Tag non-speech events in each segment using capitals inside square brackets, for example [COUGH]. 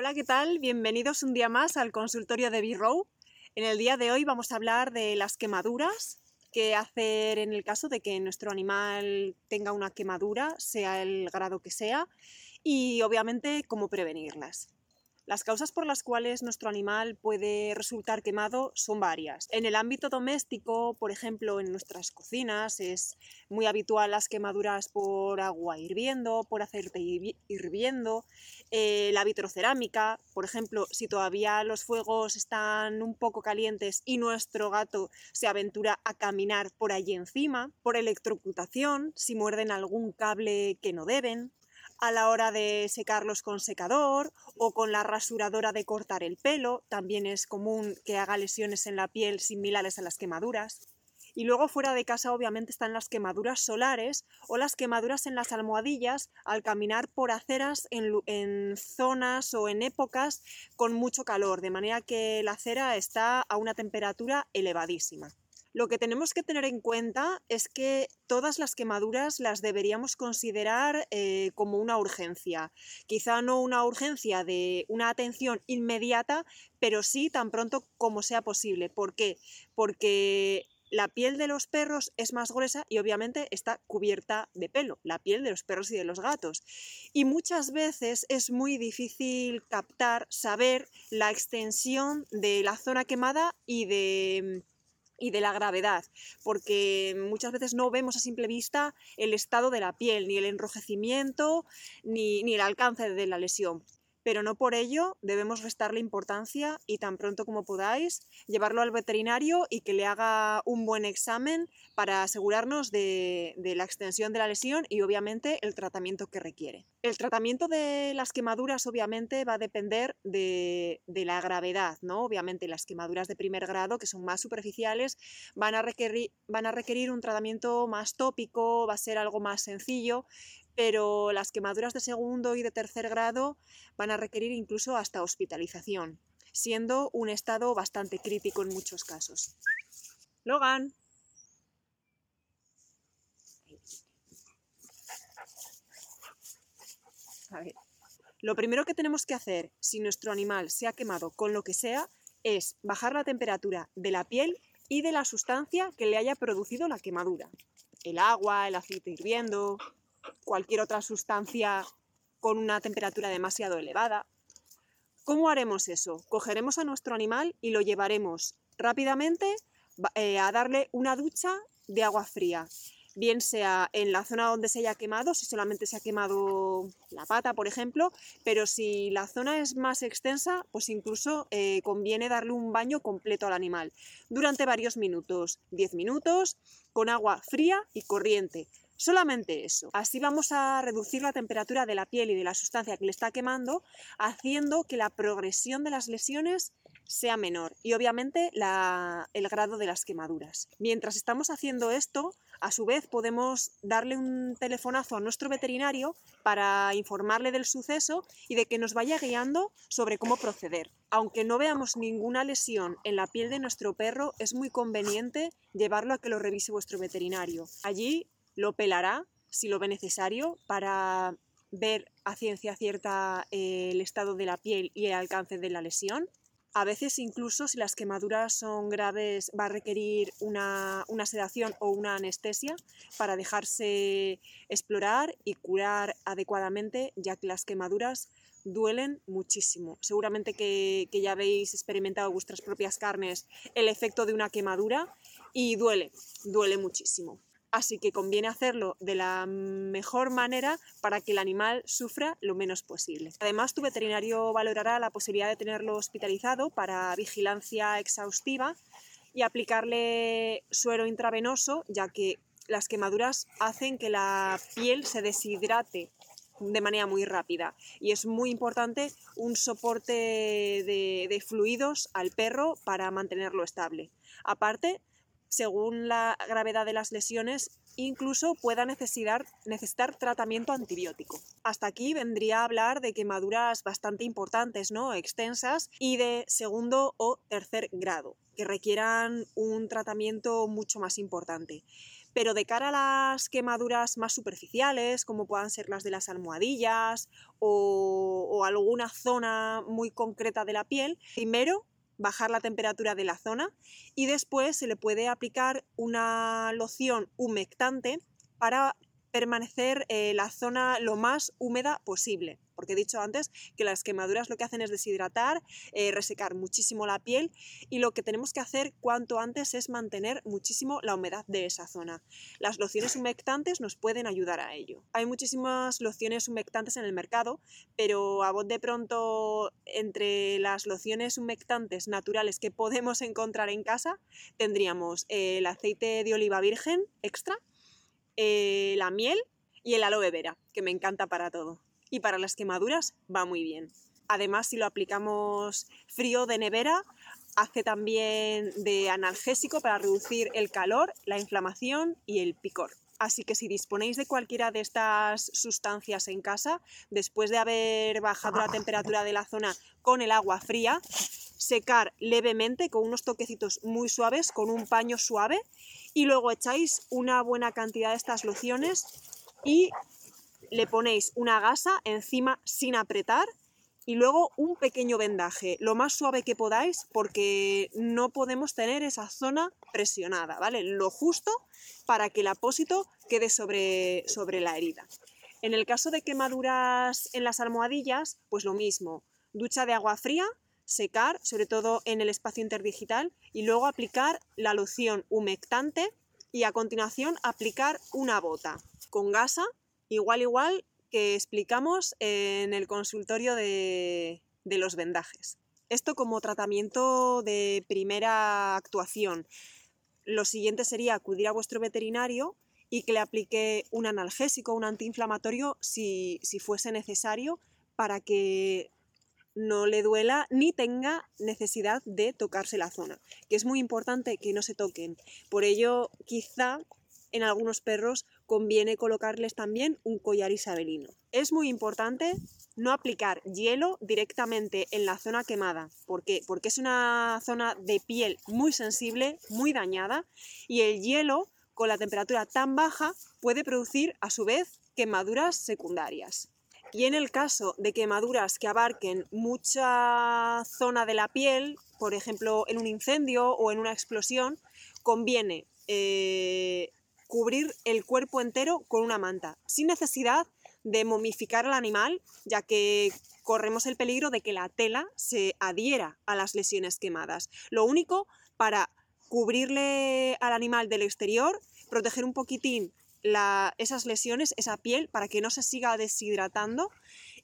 Hola, ¿qué tal? Bienvenidos un día más al consultorio de B-Row. En el día de hoy vamos a hablar de las quemaduras, qué hacer en el caso de que nuestro animal tenga una quemadura, sea el grado que sea, y obviamente cómo prevenirlas. Las causas por las cuales nuestro animal puede resultar quemado son varias. En el ámbito doméstico, por ejemplo, en nuestras cocinas, es muy habitual las quemaduras por agua hirviendo, por aceite hirviendo, eh, la vitrocerámica, por ejemplo, si todavía los fuegos están un poco calientes y nuestro gato se aventura a caminar por allí encima, por electrocutación, si muerden algún cable que no deben, a la hora de secarlos con secador o con la rasuradora de cortar el pelo. También es común que haga lesiones en la piel similares a las quemaduras. Y luego fuera de casa obviamente están las quemaduras solares o las quemaduras en las almohadillas al caminar por aceras en, zonas o en épocas con mucho calor, de manera que la acera está a una temperatura elevadísima. Lo que tenemos que tener en cuenta es que todas las quemaduras las deberíamos considerar eh, como una urgencia. Quizá no una urgencia de una atención inmediata, pero sí tan pronto como sea posible. ¿Por qué? Porque la piel de los perros es más gruesa y obviamente está cubierta de pelo, la piel de los perros y de los gatos. Y muchas veces es muy difícil captar, saber la extensión de la zona quemada y de y de la gravedad, porque muchas veces no vemos a simple vista el estado de la piel, ni el enrojecimiento, ni, ni el alcance de la lesión pero no por ello debemos restarle importancia y tan pronto como podáis llevarlo al veterinario y que le haga un buen examen para asegurarnos de, la extensión de la lesión y obviamente el tratamiento que requiere. El tratamiento de las quemaduras obviamente va a depender de, la gravedad, ¿no? Obviamente las quemaduras de primer grado, que son más superficiales, van a, requerir, van a requerir un tratamiento más tópico, va a ser algo más sencillo, pero las quemaduras de segundo y de tercer grado van a requerir incluso hasta hospitalización, siendo un estado bastante crítico en muchos casos. Logan. Lo primero que tenemos que hacer si nuestro animal se ha quemado con lo que sea es bajar la temperatura de la piel y de la sustancia que le haya producido la quemadura. El agua, el aceite hirviendo, cualquier otra sustancia con una temperatura demasiado elevada. ¿Cómo haremos eso? Cogeremos a nuestro animal y lo llevaremos rápidamente eh, a darle una ducha de agua fría, bien sea en la zona donde se haya quemado, si solamente se ha quemado la pata, por ejemplo, pero si la zona es más extensa, pues incluso eh, conviene darle un baño completo al animal durante varios minutos, 10 minutos, con agua fría y corriente. Solamente eso. Así vamos a reducir la temperatura de la piel y de la sustancia que le está quemando, haciendo que la progresión de las lesiones sea menor y obviamente el grado de las quemaduras. Mientras estamos haciendo esto, a su vez podemos darle un telefonazo a nuestro veterinario para informarle del suceso y de que nos vaya guiando sobre cómo proceder. Aunque no veamos ninguna lesión en la piel de nuestro perro, es muy conveniente llevarlo a que lo revise vuestro veterinario. Allí lo pelará si lo ve necesario para ver a ciencia cierta eh, el estado de la piel y el alcance de la lesión. A veces incluso si las quemaduras son graves va a requerir una, una, sedación o una anestesia para dejarse explorar y curar adecuadamente, ya que las quemaduras duelen muchísimo. Seguramente que, que ya habéis experimentado vuestras propias carnes el efecto de una quemadura y duele, duele muchísimo. Así que conviene hacerlo de la mejor manera para que el animal sufra lo menos posible. Además, tu veterinario valorará la posibilidad de tenerlo hospitalizado para vigilancia exhaustiva y aplicarle suero intravenoso, ya que las quemaduras hacen que la piel se deshidrate de manera muy rápida y es muy importante un soporte de, fluidos al perro para mantenerlo estable. Aparte, según la gravedad de las lesiones, incluso pueda necesitar, necesitar tratamiento antibiótico. Hasta aquí vendría a hablar de quemaduras bastante importantes, ¿no? extensas y de segundo o tercer grado, que requieran un tratamiento mucho más importante. Pero de cara a las quemaduras más superficiales, como puedan ser las de las almohadillas o, o alguna zona muy concreta de la piel, primero bajar la temperatura de la zona y después se le puede aplicar una loción humectante para permanecer eh, la zona lo más húmeda posible. Porque he dicho antes que las quemaduras lo que hacen es deshidratar, eh, resecar muchísimo la piel y lo que tenemos que hacer cuanto antes es mantener muchísimo la humedad de esa zona. Las lociones humectantes nos pueden ayudar a ello. Hay muchísimas lociones humectantes en el mercado, pero a vos de pronto entre las lociones humectantes naturales que podemos encontrar en casa tendríamos el aceite de oliva virgen extra, eh, la miel y el aloe vera, que me encanta para todo. Y para las quemaduras va muy bien. Además, si lo aplicamos frío de nevera, hace también de analgésico para reducir el calor, la inflamación y el picor. Así que si disponéis de cualquiera de estas sustancias en casa, después de haber bajado la temperatura de la zona con el agua fría, secar levemente con unos toquecitos muy suaves, con un paño suave y luego echáis una buena cantidad de estas lociones y le ponéis una gasa encima sin apretar y luego un pequeño vendaje, lo más suave que podáis porque no podemos tener esa zona presionada, ¿vale? Lo justo para que el apósito quede sobre, sobre la herida. En el caso de quemaduras en las almohadillas, pues lo mismo, ducha de agua fría, secar, sobre todo en el espacio interdigital, y luego aplicar la loción humectante y a continuación aplicar una bota con gasa, igual igual que explicamos en el consultorio de, los vendajes. Esto como tratamiento de primera actuación. Lo siguiente sería acudir a vuestro veterinario y que le aplique un analgésico, un antiinflamatorio, si, si fuese necesario, para que no le duela ni tenga necesidad de tocarse la zona, que es muy importante que no se toquen. Por ello, quizá en algunos perros conviene colocarles también un collar isabelino. Es muy importante no aplicar hielo directamente en la zona quemada. ¿Por qué? Porque es una zona de piel muy sensible, muy dañada, y el hielo con la temperatura tan baja puede producir a su vez quemaduras secundarias. Y en el caso de quemaduras que abarquen mucha zona de la piel, por ejemplo en un incendio o en una explosión, conviene eh, cubrir el cuerpo entero con una manta, sin necesidad de momificar al animal, ya que corremos el peligro de que la tela se adhiera a las lesiones quemadas. Lo único para cubrirle al animal del exterior, proteger un poquitín esas lesiones, esa piel, para que no se siga deshidratando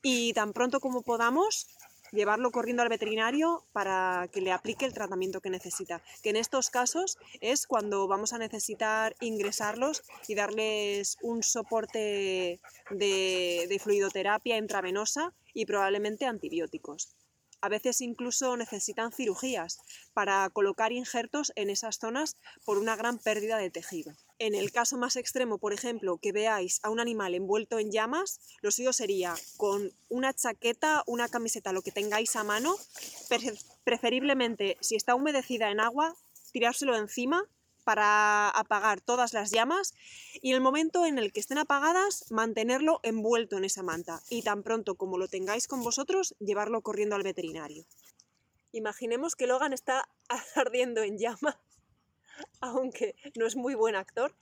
y tan pronto como podamos llevarlo corriendo al veterinario para que le aplique el tratamiento que necesita. Que en estos casos es cuando vamos a necesitar ingresarlos y darles un soporte de, de fluidoterapia intravenosa y probablemente antibióticos. A veces incluso necesitan cirugías para colocar injertos en esas zonas por una gran pérdida de tejido. En el caso más extremo, por ejemplo, que veáis a un animal envuelto en llamas, lo suyo sería con una chaqueta, una camiseta, lo que tengáis a mano, preferiblemente si está humedecida en agua, tirárselo encima para apagar todas las llamas y el momento en el que estén apagadas mantenerlo envuelto en esa manta y tan pronto como lo tengáis con vosotros llevarlo corriendo al veterinario. Imaginemos que Logan está [LAUGHS] ardiendo en llama, [LAUGHS] aunque no es muy buen actor.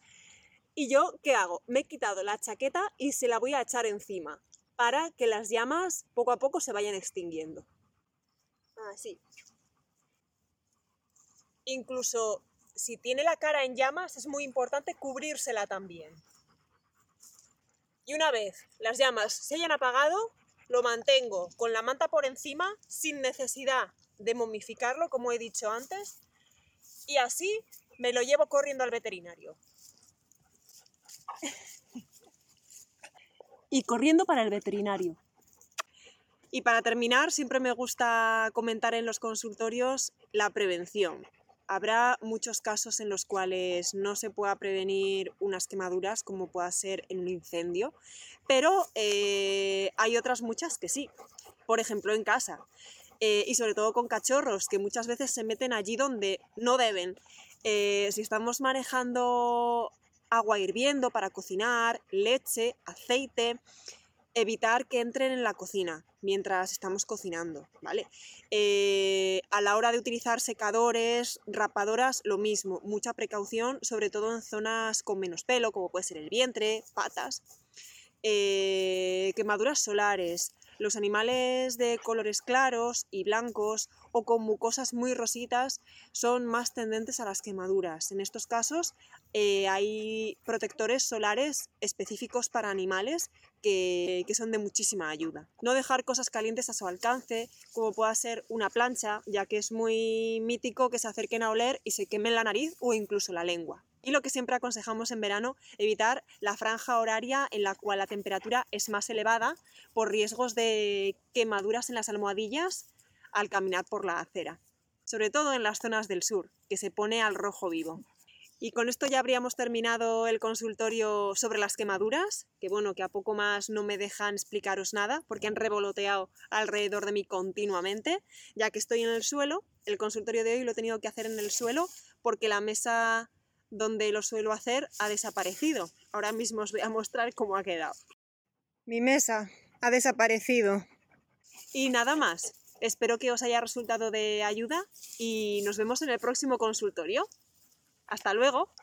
¿Y yo qué hago? Me he quitado la chaqueta y se la voy a echar encima para que las llamas poco a poco se vayan extinguiendo. Así. Incluso si tiene la cara en llamas, es muy importante cubrírsela también. Y una vez las llamas se hayan apagado, lo mantengo con la manta por encima sin necesidad de momificarlo, como he dicho antes, y así me lo llevo corriendo al veterinario. y corriendo para el veterinario. Y para terminar, siempre me gusta comentar en los consultorios la prevención. Habrá muchos casos en los cuales no se pueda prevenir unas quemaduras como pueda ser en un incendio, pero eh, hay otras muchas que sí. Por ejemplo, en casa. Eh, y sobre todo con cachorros que muchas veces se meten allí donde no deben. Eh, si estamos manejando agua hirviendo para cocinar, leche, aceite, evitar que entren en la cocina mientras estamos cocinando, ¿vale? Eh, a la hora de utilizar secadores, rapadoras, lo mismo, mucha precaución, sobre todo en zonas con menos pelo, como puede ser el vientre, patas, eh, quemaduras solares, los animales de colores claros y blancos o con mucosas muy rositas son más tendentes a las quemaduras. En estos casos eh, hay protectores solares específicos para animales que, que, son de muchísima ayuda. No dejar cosas calientes a su alcance, como pueda ser una plancha, ya que es muy mítico que se acerquen a oler y se quemen la nariz o incluso la lengua. Y lo que siempre aconsejamos en verano, evitar la franja horaria en la cual la temperatura es más elevada por riesgos de quemaduras en las almohadillas al caminar por la acera, sobre todo en las zonas del sur, que se pone al rojo vivo. Y con esto ya habríamos terminado el consultorio sobre las quemaduras, que bueno, que a poco más no me dejan explicaros nada, porque han revoloteado alrededor de mí continuamente, ya que estoy en el suelo. El consultorio de hoy lo he tenido que hacer en el suelo porque la mesa donde lo suelo hacer ha desaparecido. Ahora mismo os voy a mostrar cómo ha quedado. Mi mesa ha desaparecido. Y nada más. Espero que os haya resultado de ayuda y nos vemos en el próximo consultorio. Hasta luego.